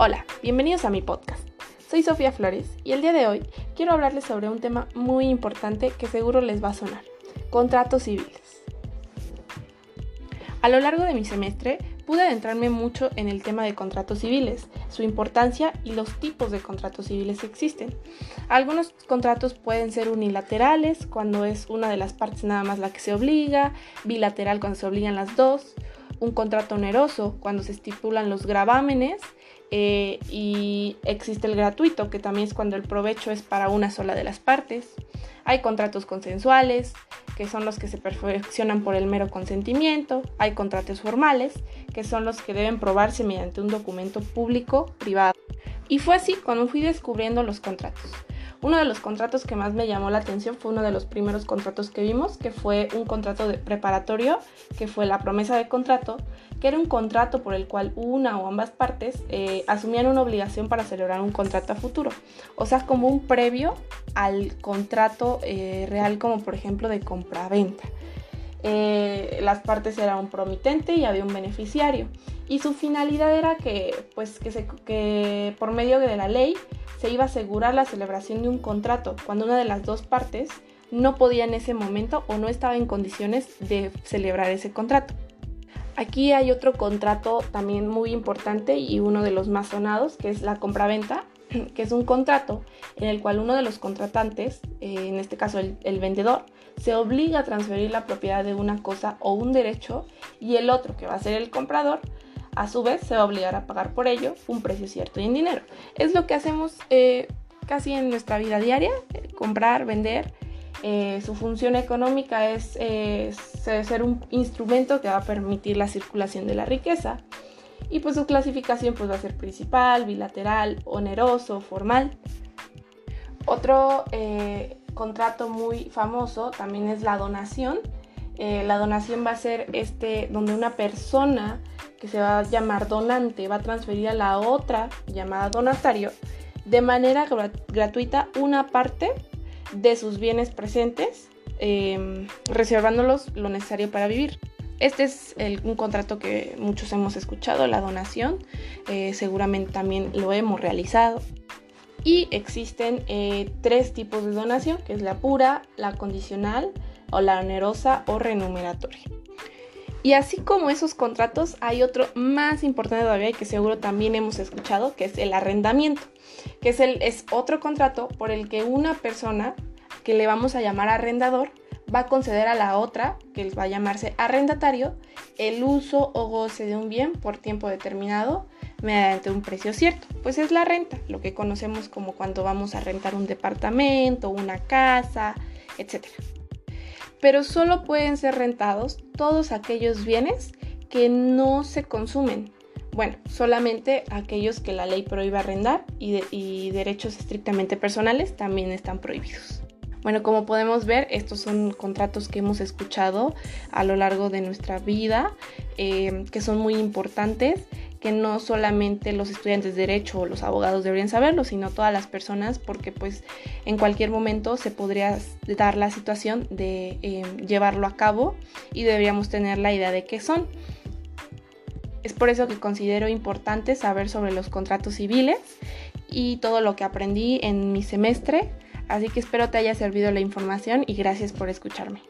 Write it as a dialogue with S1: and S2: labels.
S1: Hola, bienvenidos a mi podcast. Soy Sofía Flores y el día de hoy quiero hablarles sobre un tema muy importante que seguro les va a sonar, contratos civiles. A lo largo de mi semestre pude adentrarme mucho en el tema de contratos civiles, su importancia y los tipos de contratos civiles que existen. Algunos contratos pueden ser unilaterales, cuando es una de las partes nada más la que se obliga, bilateral cuando se obligan las dos, un contrato oneroso cuando se estipulan los gravámenes eh, y existe el gratuito, que también es cuando el provecho es para una sola de las partes. Hay contratos consensuales, que son los que se perfeccionan por el mero consentimiento. Hay contratos formales, que son los que deben probarse mediante un documento público privado. Y fue así cuando fui descubriendo los contratos. Uno de los contratos que más me llamó la atención fue uno de los primeros contratos que vimos, que fue un contrato de preparatorio, que fue la promesa de contrato, que era un contrato por el cual una o ambas partes eh, asumían una obligación para celebrar un contrato a futuro. O sea, como un previo al contrato eh, real, como por ejemplo de compra-venta. Eh, las partes eran un promitente y había un beneficiario. Y su finalidad era que, pues, que, se, que por medio de la ley se iba a asegurar la celebración de un contrato cuando una de las dos partes no podía en ese momento o no estaba en condiciones de celebrar ese contrato. Aquí hay otro contrato también muy importante y uno de los más sonados, que es la compraventa, que es un contrato en el cual uno de los contratantes, eh, en este caso el, vendedor, se obliga a transferir la propiedad de una cosa o un derecho y el otro, que va a ser el comprador, a su vez se va a obligar a pagar por ello un precio cierto y en dinero. Es lo que hacemos eh, casi en nuestra vida diaria, eh, comprar, vender. Eh, su función económica es ser un instrumento que va a permitir la circulación de la riqueza y pues su clasificación pues va a ser principal, bilateral, oneroso, formal. Otro contrato muy famoso también es la donación. la donación va a ser este donde una persona que se va a llamar donante va a transferir a la otra llamada donatario de manera gratuita una parte de sus bienes presentes, em, reservándolos lo necesario para vivir. Este es un contrato que muchos hemos escuchado, la donación, eh, seguramente también lo hemos realizado. Y existen eh, tres tipos de donación, que es la pura, la condicional o la onerosa o renumeratoria. Y así como esos contratos, hay otro más importante todavía que seguro también hemos escuchado, que es el arrendamiento, que es, el, es otro contrato por el que una persona que le vamos a llamar arrendador va a conceder a la otra, que va a llamarse arrendatario, el uso o goce de un bien por tiempo determinado mediante un precio cierto. Pues es la renta, lo que conocemos como cuando vamos a rentar un departamento, una casa, etc pero solo pueden ser rentados todos aquellos bienes que no se consumen. Bueno, solamente aquellos que la ley prohíbe arrendar y, derechos estrictamente personales también están prohibidos. Bueno, como podemos ver, estos son contratos que hemos escuchado a lo largo de nuestra vida, eh, que son muy importantes que no solamente los estudiantes de derecho o los abogados deberían saberlo, sino todas las personas, porque pues en cualquier momento se podría dar la situación de eh, llevarlo a cabo y deberíamos tener la idea de qué son. Es por eso que considero importante saber sobre los contratos civiles y todo lo que aprendí en mi semestre, así que espero te haya servido la información y gracias por escucharme.